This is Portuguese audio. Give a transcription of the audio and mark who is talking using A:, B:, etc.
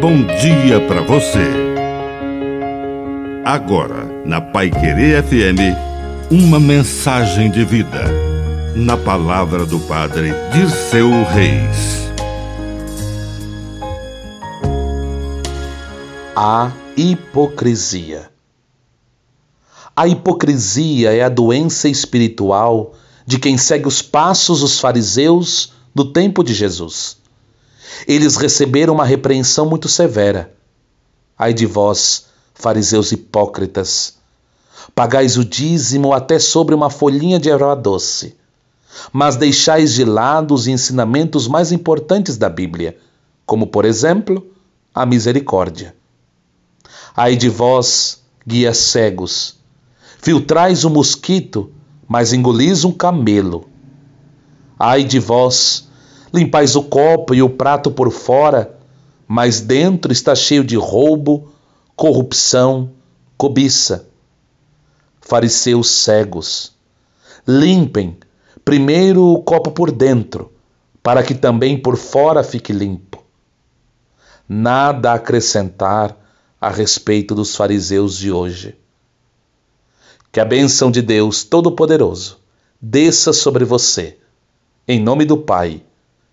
A: bom dia para você. Agora, na Pai Querer FM, uma mensagem de vida. Na palavra do Padre Dirceu Reis.
B: A hipocrisia. A hipocrisia é a doença espiritual de quem segue os passos dos fariseus do tempo de Jesus. Eles receberam uma repreensão muito severa. Ai de vós, fariseus hipócritas, pagais o dízimo até sobre uma folhinha de erva doce, mas deixais de lado os ensinamentos mais importantes da Bíblia, como, por exemplo, a misericórdia. Ai de vós, guias cegos, filtrais o mosquito, mas engolis um camelo. Ai de vós, limpais o copo e o prato por fora, mas dentro está cheio de roubo, corrupção, cobiça. Fariseus cegos, limpem primeiro o copo por dentro, para que também por fora fique limpo. Nada a acrescentar a respeito dos fariseus de hoje. Que a bênção de Deus Todo-Poderoso desça sobre você, em nome do Pai,